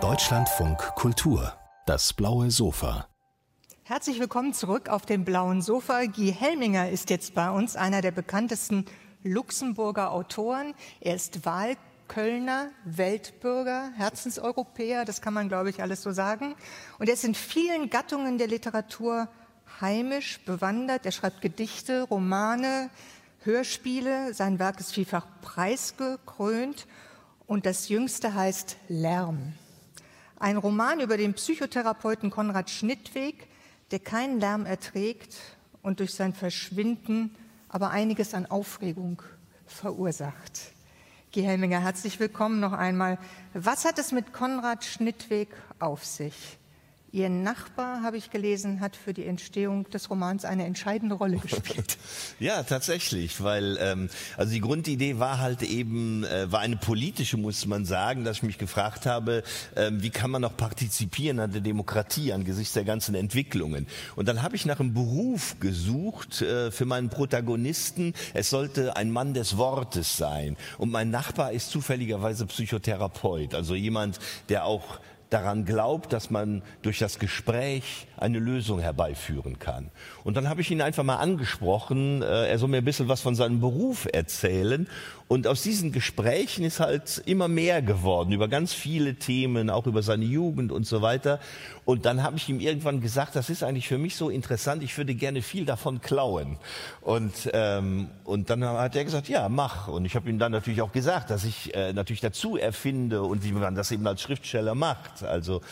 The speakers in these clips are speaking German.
Deutschlandfunk Kultur, das blaue Sofa. Herzlich willkommen zurück auf dem blauen Sofa. Guy Helminger ist jetzt bei uns, einer der bekanntesten Luxemburger Autoren. Er ist Wahlkölner, Weltbürger, Herzenseuropäer, das kann man, glaube ich, alles so sagen. Und er ist in vielen Gattungen der Literatur heimisch, bewandert. Er schreibt Gedichte, Romane, Hörspiele. Sein Werk ist vielfach preisgekrönt. Und das jüngste heißt Lärm. Ein Roman über den Psychotherapeuten Konrad Schnittweg, der keinen Lärm erträgt und durch sein Verschwinden aber einiges an Aufregung verursacht. Guy Helminger, herzlich willkommen noch einmal. Was hat es mit Konrad Schnittweg auf sich? Ihr Nachbar, habe ich gelesen, hat für die Entstehung des Romans eine entscheidende Rolle gespielt. ja, tatsächlich, weil ähm, also die Grundidee war halt eben, äh, war eine politische, muss man sagen, dass ich mich gefragt habe, äh, wie kann man noch partizipieren an der Demokratie angesichts der ganzen Entwicklungen. Und dann habe ich nach einem Beruf gesucht äh, für meinen Protagonisten. Es sollte ein Mann des Wortes sein. Und mein Nachbar ist zufälligerweise Psychotherapeut, also jemand, der auch daran glaubt, dass man durch das Gespräch eine Lösung herbeiführen kann. Und dann habe ich ihn einfach mal angesprochen, äh, er soll mir ein bisschen was von seinem Beruf erzählen. Und aus diesen Gesprächen ist halt immer mehr geworden, über ganz viele Themen, auch über seine Jugend und so weiter. Und dann habe ich ihm irgendwann gesagt, das ist eigentlich für mich so interessant, ich würde gerne viel davon klauen. Und, ähm, und dann hat er gesagt, ja, mach. Und ich habe ihm dann natürlich auch gesagt, dass ich äh, natürlich dazu erfinde und wie man das eben als Schriftsteller macht. Also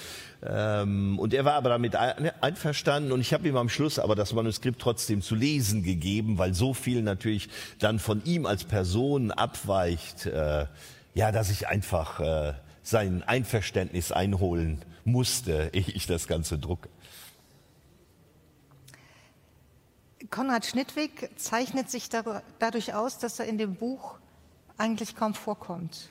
ähm, und er war aber damit einverstanden und ich habe ihm am Schluss aber das Manuskript trotzdem zu lesen gegeben, weil so viel natürlich dann von ihm als Person abweicht, äh, ja, dass ich einfach äh, sein Einverständnis einholen musste, ehe ich das Ganze drucke. Konrad Schnittweg zeichnet sich dadurch aus, dass er in dem Buch eigentlich kaum vorkommt.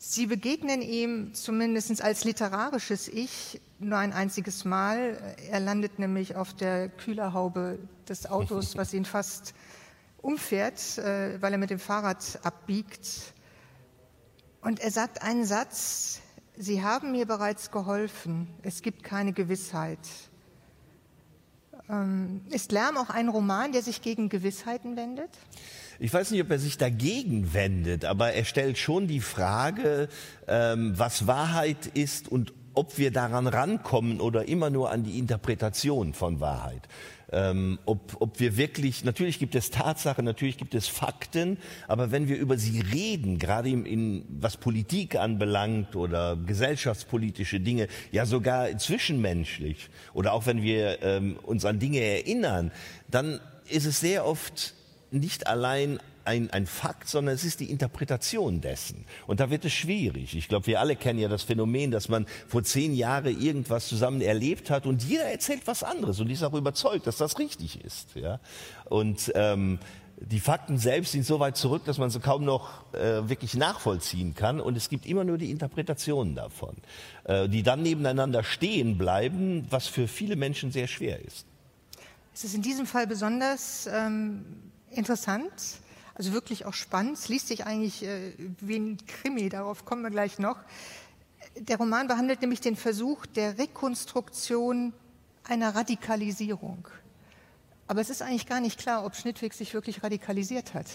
Sie begegnen ihm zumindest als literarisches Ich nur ein einziges Mal. Er landet nämlich auf der Kühlerhaube des Autos, was ihn fast umfährt, äh, weil er mit dem Fahrrad abbiegt. Und er sagt einen Satz, Sie haben mir bereits geholfen, es gibt keine Gewissheit. Ähm, ist Lärm auch ein Roman, der sich gegen Gewissheiten wendet? Ich weiß nicht, ob er sich dagegen wendet, aber er stellt schon die Frage, ähm, was Wahrheit ist und ob wir daran rankommen oder immer nur an die Interpretation von Wahrheit. Ähm, ob, ob wir wirklich, natürlich gibt es Tatsachen, natürlich gibt es Fakten, aber wenn wir über sie reden, gerade in, in, was Politik anbelangt oder gesellschaftspolitische Dinge, ja sogar zwischenmenschlich oder auch wenn wir ähm, uns an Dinge erinnern, dann ist es sehr oft nicht allein ein, ein Fakt, sondern es ist die Interpretation dessen. Und da wird es schwierig. Ich glaube, wir alle kennen ja das Phänomen, dass man vor zehn Jahren irgendwas zusammen erlebt hat und jeder erzählt was anderes und ist auch überzeugt, dass das richtig ist. Ja? Und ähm, die Fakten selbst sind so weit zurück, dass man sie kaum noch äh, wirklich nachvollziehen kann. Und es gibt immer nur die Interpretationen davon, äh, die dann nebeneinander stehen bleiben, was für viele Menschen sehr schwer ist. Es ist in diesem Fall besonders ähm, interessant, also wirklich auch spannend. Es liest sich eigentlich äh, wie ein Krimi, darauf kommen wir gleich noch. Der Roman behandelt nämlich den Versuch der Rekonstruktion einer Radikalisierung. Aber es ist eigentlich gar nicht klar, ob Schnittweg sich wirklich radikalisiert hat.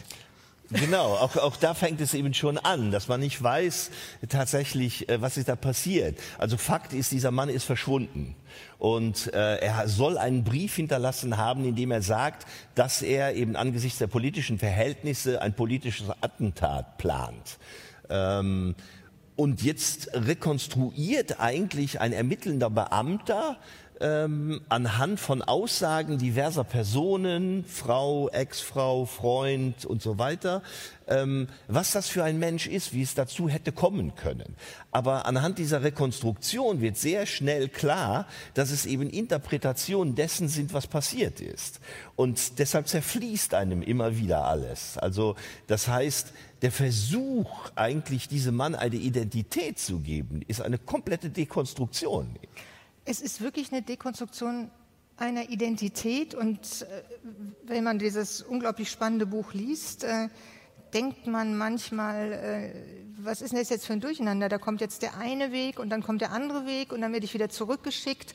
Genau, auch, auch da fängt es eben schon an, dass man nicht weiß tatsächlich, äh, was ist da passiert. Also Fakt ist, dieser Mann ist verschwunden. Und äh, er soll einen Brief hinterlassen haben, in dem er sagt, dass er eben angesichts der politischen Verhältnisse ein politisches Attentat plant. Ähm, und jetzt rekonstruiert eigentlich ein ermittelnder Beamter ähm, anhand von Aussagen diverser Personen, Frau, Ex-Frau, Freund und so weiter, ähm, was das für ein Mensch ist, wie es dazu hätte kommen können. Aber anhand dieser Rekonstruktion wird sehr schnell klar, dass es eben Interpretationen dessen sind, was passiert ist. Und deshalb zerfließt einem immer wieder alles. Also das heißt, der Versuch, eigentlich diesem Mann eine Identität zu geben, ist eine komplette Dekonstruktion. Es ist wirklich eine Dekonstruktion einer Identität und äh, wenn man dieses unglaublich spannende Buch liest, äh, denkt man manchmal, äh, was ist denn das jetzt für ein Durcheinander? Da kommt jetzt der eine Weg und dann kommt der andere Weg und dann werde ich wieder zurückgeschickt.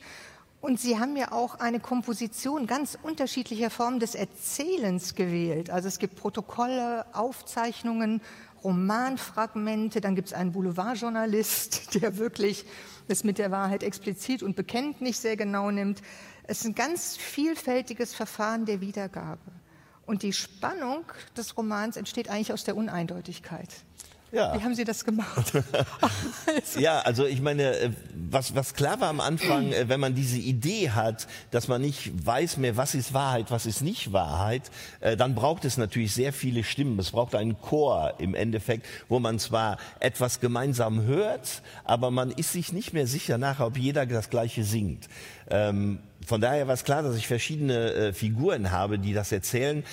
Und Sie haben ja auch eine Komposition ganz unterschiedlicher Formen des Erzählens gewählt. Also es gibt Protokolle, Aufzeichnungen, Romanfragmente, dann gibt es einen Boulevardjournalist, der wirklich es mit der Wahrheit explizit und bekennt nicht sehr genau nimmt. Es ist ein ganz vielfältiges Verfahren der Wiedergabe. Und die Spannung des Romans entsteht eigentlich aus der Uneindeutigkeit. Ja. Wie haben Sie das gemacht? ja, also ich meine, äh, was, was klar war am Anfang, äh, wenn man diese Idee hat, dass man nicht weiß mehr, was ist Wahrheit, was ist nicht Wahrheit, äh, dann braucht es natürlich sehr viele Stimmen. Es braucht einen Chor im Endeffekt, wo man zwar etwas gemeinsam hört, aber man ist sich nicht mehr sicher nachher, ob jeder das Gleiche singt. Ähm, von daher war es klar, dass ich verschiedene Figuren habe, die das erzählen.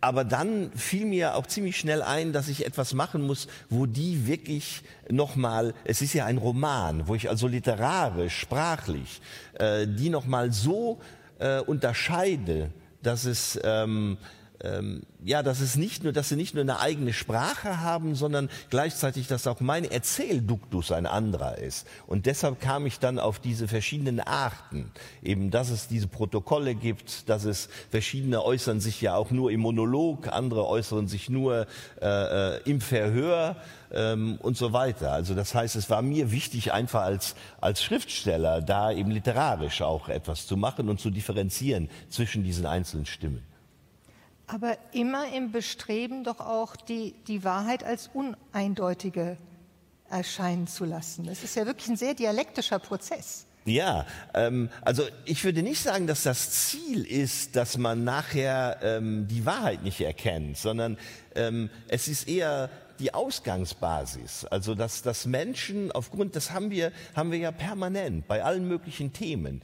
Aber dann fiel mir auch ziemlich schnell ein, dass ich etwas machen muss, wo die wirklich nochmal, es ist ja ein Roman, wo ich also literarisch, sprachlich, äh, die nochmal so äh, unterscheide, dass es ähm, ähm, ja, dass es nicht nur, dass sie nicht nur eine eigene Sprache haben, sondern gleichzeitig, dass auch mein Erzählduktus ein anderer ist. Und deshalb kam ich dann auf diese verschiedenen Arten, eben, dass es diese Protokolle gibt, dass es verschiedene äußern sich ja auch nur im Monolog, andere äußern sich nur äh, äh im Verhör ähm, und so weiter. Also das heißt, es war mir wichtig, einfach als als Schriftsteller da eben literarisch auch etwas zu machen und zu differenzieren zwischen diesen einzelnen Stimmen. Aber immer im Bestreben doch auch die, die Wahrheit als uneindeutige erscheinen zu lassen. Das ist ja wirklich ein sehr dialektischer Prozess. Ja, ähm, also ich würde nicht sagen, dass das Ziel ist, dass man nachher ähm, die Wahrheit nicht erkennt, sondern ähm, es ist eher die Ausgangsbasis. Also dass, dass Menschen aufgrund, das haben wir, haben wir ja permanent bei allen möglichen Themen,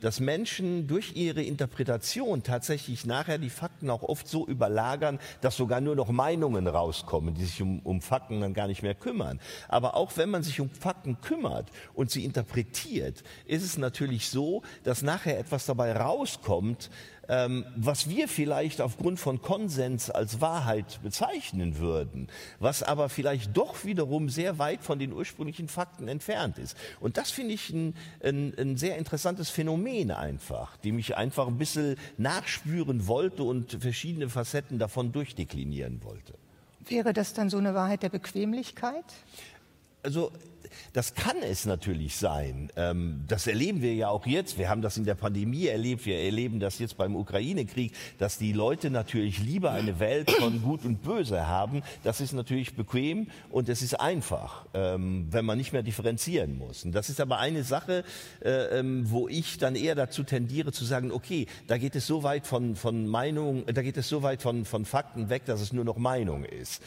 dass Menschen durch ihre Interpretation tatsächlich nachher die Fakten auch oft so überlagern, dass sogar nur noch Meinungen rauskommen, die sich um, um Fakten dann gar nicht mehr kümmern. Aber auch wenn man sich um Fakten kümmert und sie interpretiert, ist es natürlich so, dass nachher etwas dabei rauskommt, ähm, was wir vielleicht aufgrund von Konsens als Wahrheit bezeichnen würden, was aber vielleicht doch wiederum sehr weit von den ursprünglichen Fakten entfernt ist. Und das finde ich ein, ein, ein sehr interessantes Phänomen einfach, dem ich einfach ein bisschen nachspüren wollte und verschiedene Facetten davon durchdeklinieren wollte. Wäre das dann so eine Wahrheit der Bequemlichkeit? Also das kann es natürlich sein. Ähm, das erleben wir ja auch jetzt. Wir haben das in der Pandemie erlebt. Wir erleben das jetzt beim Ukraine-Krieg, dass die Leute natürlich lieber eine Welt von Gut und Böse haben. Das ist natürlich bequem und es ist einfach, ähm, wenn man nicht mehr differenzieren muss. Und das ist aber eine Sache, äh, ähm, wo ich dann eher dazu tendiere zu sagen, okay, da geht es so weit von, von Meinung, da geht es so weit von, von Fakten weg, dass es nur noch Meinung ist.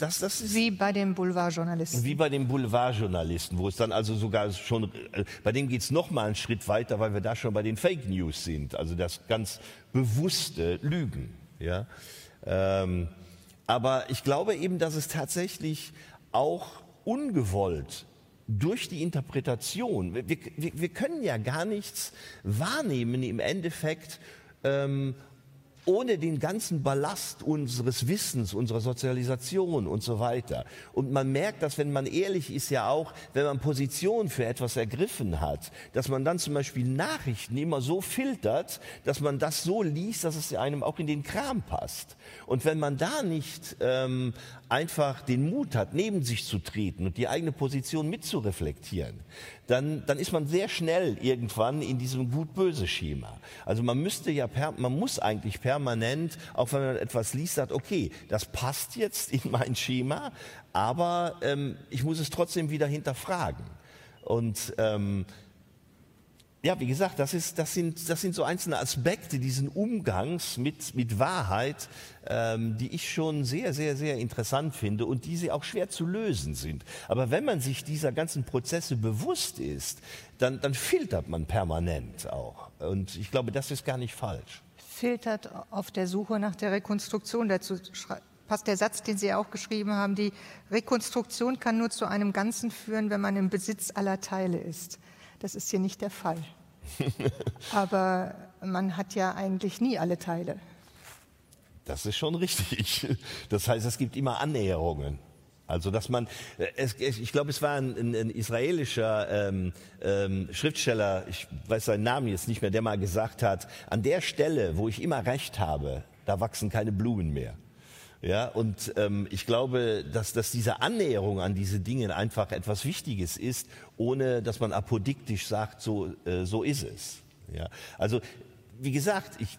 Das, das ist wie bei den Boulevardjournalisten. Wie bei den Boulevardjournalisten, wo es dann also sogar schon, äh, bei dem geht es noch mal einen Schritt weiter, weil wir da schon bei den Fake News sind, also das ganz bewusste Lügen. Ja? Ähm, aber ich glaube eben, dass es tatsächlich auch ungewollt durch die Interpretation, wir, wir, wir können ja gar nichts wahrnehmen im Endeffekt, ähm, ohne den ganzen Ballast unseres Wissens, unserer Sozialisation und so weiter. Und man merkt das, wenn man ehrlich ist, ja auch, wenn man Position für etwas ergriffen hat, dass man dann zum Beispiel Nachrichten immer so filtert, dass man das so liest, dass es einem auch in den Kram passt. Und wenn man da nicht ähm, einfach den Mut hat, neben sich zu treten und die eigene Position mitzureflektieren, dann, dann ist man sehr schnell irgendwann in diesem Gut-Böse-Schema. Also man müsste ja, per, man muss eigentlich permanent, auch wenn man etwas liest, sagt, okay, das passt jetzt in mein Schema, aber ähm, ich muss es trotzdem wieder hinterfragen. Und ähm, ja, wie gesagt, das, ist, das, sind, das sind so einzelne Aspekte diesen Umgangs mit, mit Wahrheit, ähm, die ich schon sehr, sehr, sehr interessant finde und die sie auch schwer zu lösen sind. Aber wenn man sich dieser ganzen Prozesse bewusst ist, dann, dann filtert man permanent auch. Und ich glaube, das ist gar nicht falsch. Filtert auf der Suche nach der Rekonstruktion. Dazu passt der Satz, den Sie auch geschrieben haben, die Rekonstruktion kann nur zu einem Ganzen führen, wenn man im Besitz aller Teile ist. Das ist hier nicht der Fall. Aber man hat ja eigentlich nie alle Teile. Das ist schon richtig. Das heißt, es gibt immer Annäherungen. Also dass man, äh, es, ich glaube, es war ein, ein, ein israelischer ähm, ähm, Schriftsteller, ich weiß seinen Namen jetzt nicht mehr, der mal gesagt hat, an der Stelle, wo ich immer recht habe, da wachsen keine Blumen mehr. Ja, und ähm, ich glaube, dass, dass diese Annäherung an diese Dinge einfach etwas Wichtiges ist, ohne dass man apodiktisch sagt, so, äh, so ist es. Ja, also wie gesagt, ich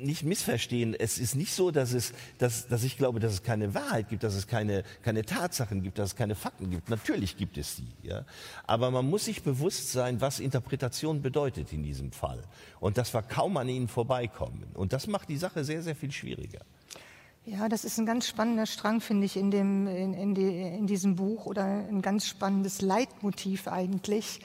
nicht missverstehen. Es ist nicht so, dass, es, dass, dass ich glaube, dass es keine Wahrheit gibt, dass es keine, keine Tatsachen gibt, dass es keine Fakten gibt. Natürlich gibt es die. Ja? Aber man muss sich bewusst sein, was Interpretation bedeutet in diesem Fall. Und dass wir kaum an ihnen vorbeikommen. Und das macht die Sache sehr, sehr viel schwieriger. Ja, das ist ein ganz spannender Strang, finde ich, in, dem, in, in, die, in diesem Buch oder ein ganz spannendes Leitmotiv eigentlich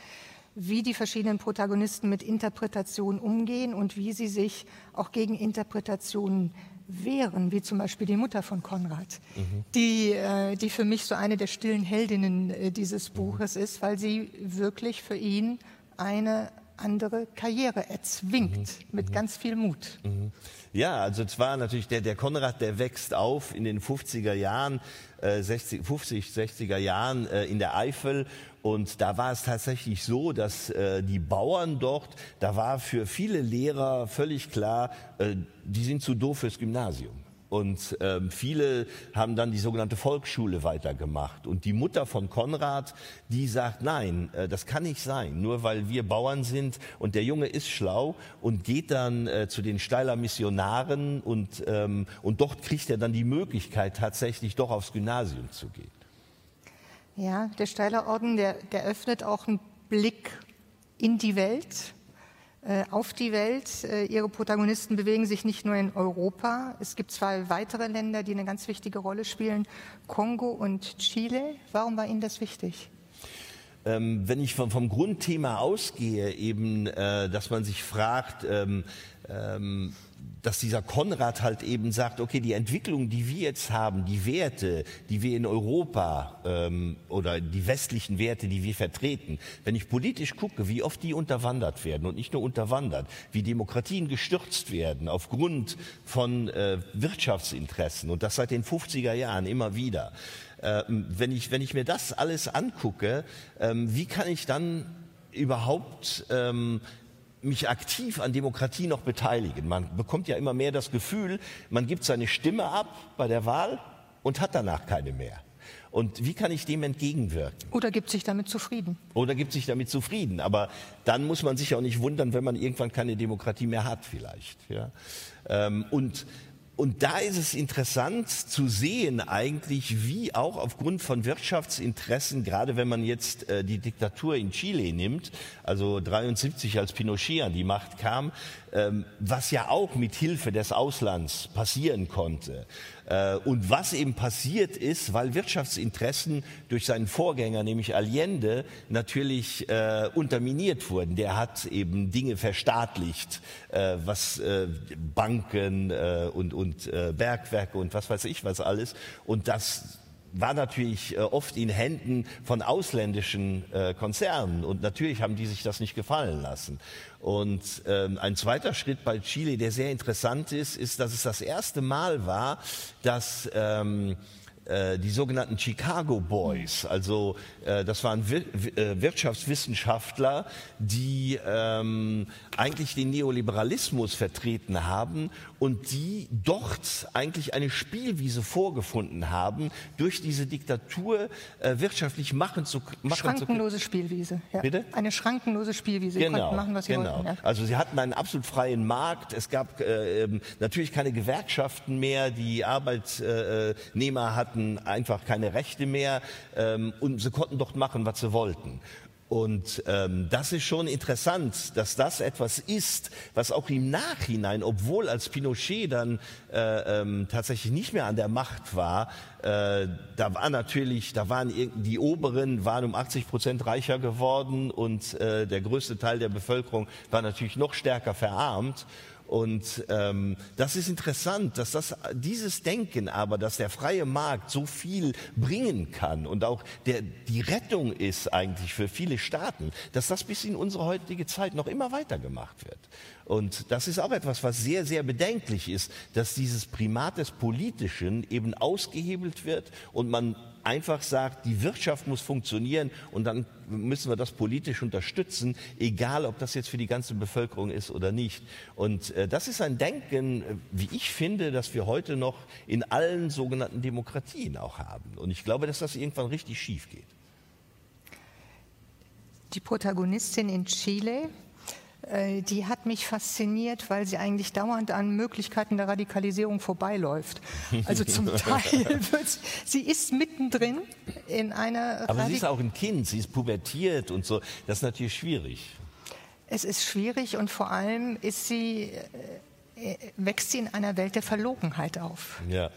wie die verschiedenen Protagonisten mit Interpretation umgehen und wie sie sich auch gegen Interpretationen wehren, wie zum Beispiel die Mutter von Konrad, mhm. die, äh, die für mich so eine der stillen Heldinnen äh, dieses Buches ist, weil sie wirklich für ihn eine andere Karriere erzwingt, mhm. mit mhm. ganz viel Mut. Mhm. Ja, also zwar natürlich der, der Konrad, der wächst auf in den 50er Jahren, äh, 60, 50, 60er Jahren äh, in der Eifel und da war es tatsächlich so, dass äh, die Bauern dort, da war für viele Lehrer völlig klar, äh, die sind zu doof fürs Gymnasium. Und ähm, viele haben dann die sogenannte Volksschule weitergemacht. Und die Mutter von Konrad, die sagt, nein, äh, das kann nicht sein, nur weil wir Bauern sind und der Junge ist schlau und geht dann äh, zu den Steiler Missionaren und, ähm, und dort kriegt er dann die Möglichkeit, tatsächlich doch aufs Gymnasium zu gehen. Ja, der Steiler Orden, der, der öffnet auch einen Blick in die Welt auf die Welt. Äh, ihre Protagonisten bewegen sich nicht nur in Europa. Es gibt zwei weitere Länder, die eine ganz wichtige Rolle spielen, Kongo und Chile. Warum war Ihnen das wichtig? Ähm, wenn ich vom, vom, Grundthema ausgehe, eben, äh, dass man sich fragt, ähm, ähm, dass dieser Konrad halt eben sagt, okay, die Entwicklung, die wir jetzt haben, die Werte, die wir in Europa ähm, oder die westlichen Werte, die wir vertreten, wenn ich politisch gucke, wie oft die unterwandert werden und nicht nur unterwandert, wie Demokratien gestürzt werden aufgrund von äh, Wirtschaftsinteressen und das seit den 50er Jahren immer wieder. Ähm, wenn, ich, wenn ich mir das alles angucke, ähm, wie kann ich dann überhaupt ähm, mich aktiv an Demokratie noch beteiligen. Man bekommt ja immer mehr das Gefühl, man gibt seine Stimme ab bei der Wahl und hat danach keine mehr. Und wie kann ich dem entgegenwirken? Oder gibt sich damit zufrieden? Oder gibt sich damit zufrieden. Aber dann muss man sich auch nicht wundern, wenn man irgendwann keine Demokratie mehr hat, vielleicht. Ja? Ähm, und und da ist es interessant zu sehen eigentlich, wie auch aufgrund von Wirtschaftsinteressen, gerade wenn man jetzt äh, die Diktatur in Chile nimmt, also 73 als Pinochet an die Macht kam, ähm, was ja auch mit Hilfe des Auslands passieren konnte. Äh, und was eben passiert ist, weil Wirtschaftsinteressen durch seinen Vorgänger, nämlich Allende, natürlich äh, unterminiert wurden. Der hat eben Dinge verstaatlicht, äh, was äh, Banken äh, und, und äh, Bergwerke und was weiß ich was alles. Und das war natürlich äh, oft in Händen von ausländischen äh, Konzernen und natürlich haben die sich das nicht gefallen lassen. Und ähm, ein zweiter Schritt bei Chile, der sehr interessant ist, ist, dass es das erste Mal war, dass ähm, äh, die sogenannten Chicago Boys, also äh, das waren Wir äh, Wirtschaftswissenschaftler, die ähm, eigentlich den Neoliberalismus vertreten haben und die dort eigentlich eine Spielwiese vorgefunden haben, durch diese Diktatur äh, wirtschaftlich machen zu machen Schrankenlose zu Spielwiese. Ja. Bitte? Eine schrankenlose Spielwiese. Genau, konnten machen, was sie genau. wollten. Ja. Also sie hatten einen absolut freien Markt. Es gab äh, ähm, natürlich keine Gewerkschaften mehr. Die Arbeitnehmer hatten hatten einfach keine Rechte mehr ähm, und sie konnten dort machen, was sie wollten. Und ähm, das ist schon interessant, dass das etwas ist, was auch im Nachhinein, obwohl als Pinochet dann äh, ähm, tatsächlich nicht mehr an der Macht war, äh, da war natürlich, da waren die Oberen waren um 80 Prozent reicher geworden und äh, der größte Teil der Bevölkerung war natürlich noch stärker verarmt. Und ähm, das ist interessant, dass das, dieses Denken aber, dass der freie Markt so viel bringen kann und auch der, die Rettung ist eigentlich für viele Staaten, dass das bis in unsere heutige Zeit noch immer weitergemacht wird. Und das ist auch etwas, was sehr, sehr bedenklich ist, dass dieses Primat des Politischen eben ausgehebelt wird und man einfach sagt, die Wirtschaft muss funktionieren und dann müssen wir das politisch unterstützen, egal ob das jetzt für die ganze Bevölkerung ist oder nicht. Und äh, das ist ein Denken, äh, wie ich finde, dass wir heute noch in allen sogenannten Demokratien auch haben. Und ich glaube, dass das irgendwann richtig schief geht. Die Protagonistin in Chile die hat mich fasziniert, weil sie eigentlich dauernd an Möglichkeiten der Radikalisierung vorbeiläuft. Also zum Teil wird sie, ist mittendrin in einer. Aber Radik sie ist auch ein Kind, sie ist pubertiert und so. Das ist natürlich schwierig. Es ist schwierig und vor allem ist sie, äh, wächst sie in einer Welt der Verlogenheit auf. Ja.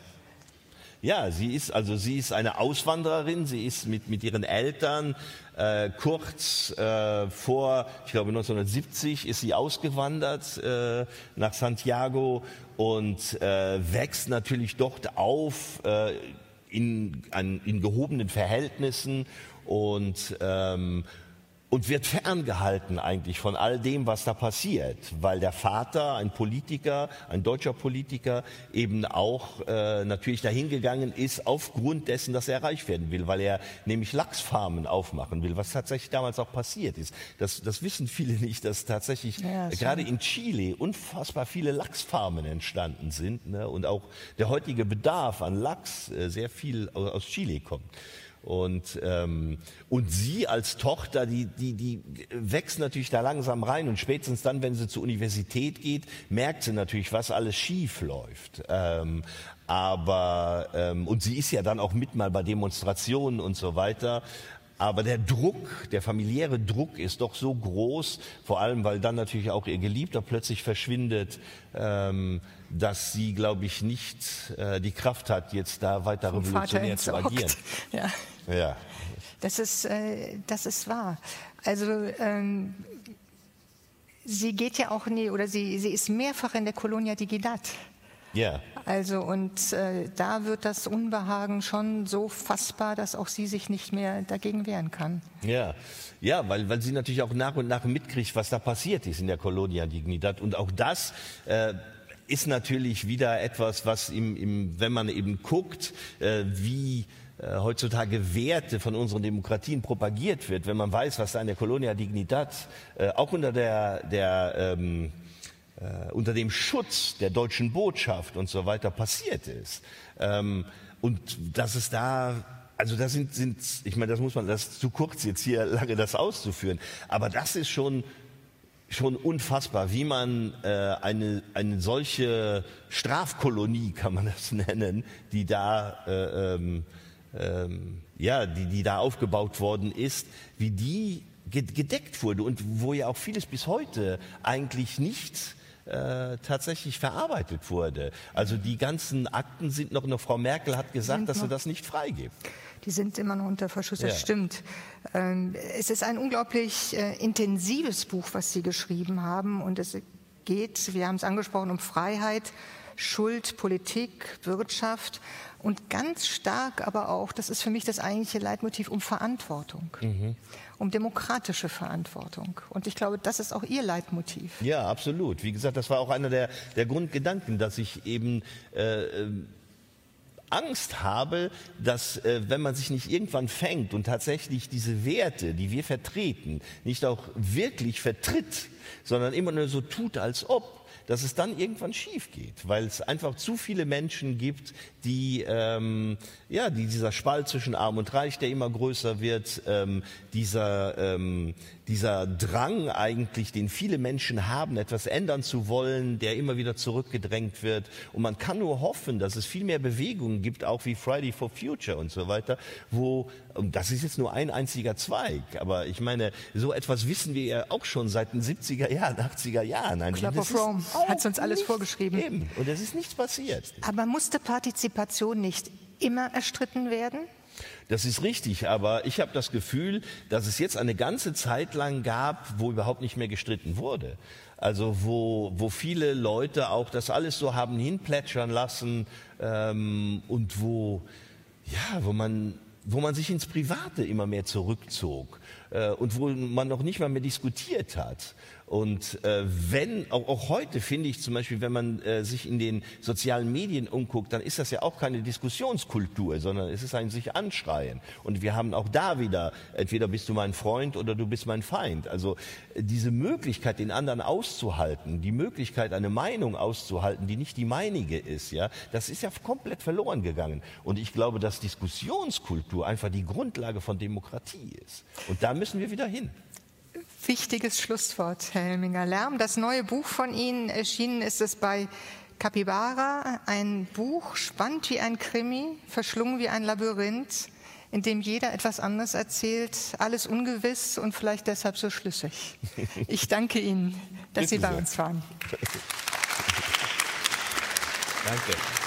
Ja, sie ist also sie ist eine Auswandererin. Sie ist mit mit ihren Eltern äh, kurz äh, vor, ich glaube 1970, ist sie ausgewandert äh, nach Santiago und äh, wächst natürlich dort auf äh, in, an, in gehobenen Verhältnissen und ähm, und wird ferngehalten eigentlich von all dem, was da passiert, weil der Vater, ein Politiker, ein deutscher Politiker, eben auch äh, natürlich dahingegangen ist aufgrund dessen, dass er reich werden will, weil er nämlich Lachsfarmen aufmachen will, was tatsächlich damals auch passiert ist. Das, das wissen viele nicht, dass tatsächlich ja, gerade in Chile unfassbar viele Lachsfarmen entstanden sind ne, und auch der heutige Bedarf an Lachs äh, sehr viel aus Chile kommt. Und, ähm, und sie als Tochter, die, die, die wächst natürlich da langsam rein und spätestens dann, wenn sie zur Universität geht, merkt sie natürlich, was alles schief läuft. Ähm, aber ähm, und sie ist ja dann auch mit mal bei Demonstrationen und so weiter. Aber der Druck, der familiäre Druck ist doch so groß, vor allem weil dann natürlich auch ihr Geliebter plötzlich verschwindet, ähm, dass sie, glaube ich, nicht äh, die Kraft hat, jetzt da weiter Vom revolutionär zu agieren. Ja. ja. Das ist, äh, das ist wahr. Also ähm, sie geht ja auch nie, oder sie, sie ist mehrfach in der Colonia Dignidad. Ja. Also und äh, da wird das Unbehagen schon so fassbar, dass auch sie sich nicht mehr dagegen wehren kann. Ja, ja, weil, weil sie natürlich auch nach und nach mitkriegt, was da passiert ist in der Colonia Dignidad. Und auch das äh, ist natürlich wieder etwas, was im, im, wenn man eben guckt, äh, wie äh, heutzutage Werte von unseren Demokratien propagiert wird, wenn man weiß, was da in der Colonia Dignidad, äh, auch unter der, der ähm, äh, unter dem Schutz der deutschen Botschaft und so weiter passiert ist. Ähm, und dass es da also das sind, sind, ich meine, das muss man, das ist zu kurz jetzt hier lange das auszuführen, aber das ist schon schon unfassbar, wie man äh, eine, eine solche Strafkolonie, kann man das nennen, die da, äh, ähm, ähm, ja, die, die da aufgebaut worden ist, wie die gedeckt wurde und wo ja auch vieles bis heute eigentlich nicht äh, tatsächlich verarbeitet wurde. Also die ganzen Akten sind noch, noch Frau Merkel hat gesagt, dass sie das nicht freigibt. Die sind immer noch unter Verschluss, das ja. stimmt. Ähm, es ist ein unglaublich äh, intensives Buch, was Sie geschrieben haben und es geht, wir haben es angesprochen, um Freiheit, Schuld, Politik, Wirtschaft und ganz stark aber auch, das ist für mich das eigentliche Leitmotiv, um Verantwortung. Mhm um demokratische Verantwortung. Und ich glaube, das ist auch Ihr Leitmotiv. Ja, absolut. Wie gesagt, das war auch einer der, der Grundgedanken, dass ich eben äh, äh Angst habe, dass äh, wenn man sich nicht irgendwann fängt und tatsächlich diese Werte, die wir vertreten, nicht auch wirklich vertritt, sondern immer nur so tut, als ob, dass es dann irgendwann schief geht, weil es einfach zu viele Menschen gibt, die, ähm, ja, die dieser Spalt zwischen Arm und Reich, der immer größer wird, ähm, dieser, ähm, dieser Drang eigentlich, den viele Menschen haben, etwas ändern zu wollen, der immer wieder zurückgedrängt wird. Und man kann nur hoffen, dass es viel mehr Bewegungen gibt, auch wie Friday for Future und so weiter, wo, das ist jetzt nur ein einziger Zweig, aber ich meine, so etwas wissen wir ja auch schon seit den 70er Jahren, 80er Jahren. Club of Rome hat uns alles vorgeschrieben. Eben. Und es ist nichts passiert. Aber musste Partizipation nicht immer erstritten werden? Das ist richtig, aber ich habe das Gefühl, dass es jetzt eine ganze Zeit lang gab, wo überhaupt nicht mehr gestritten wurde. Also wo, wo viele Leute auch das alles so haben hinplätschern lassen ähm, und wo, ja, wo man wo man sich ins Private immer mehr zurückzog äh, und wo man noch nicht mal mehr diskutiert hat. Und äh, wenn, auch, auch heute finde ich zum Beispiel, wenn man äh, sich in den sozialen Medien umguckt, dann ist das ja auch keine Diskussionskultur, sondern es ist ein sich anschreien. Und wir haben auch da wieder, entweder bist du mein Freund oder du bist mein Feind. Also äh, diese Möglichkeit, den anderen auszuhalten, die Möglichkeit, eine Meinung auszuhalten, die nicht die meinige ist, ja, das ist ja komplett verloren gegangen. Und ich glaube, dass Diskussionskultur einfach die Grundlage von Demokratie ist. Und da müssen wir wieder hin. Wichtiges Schlusswort, Herr Helminger. Lärm, das neue Buch von Ihnen erschienen ist es bei Capybara, ein Buch, spannend wie ein Krimi, verschlungen wie ein Labyrinth, in dem jeder etwas anderes erzählt, alles ungewiss und vielleicht deshalb so schlüssig. Ich danke Ihnen, dass Sie bei uns waren. Danke.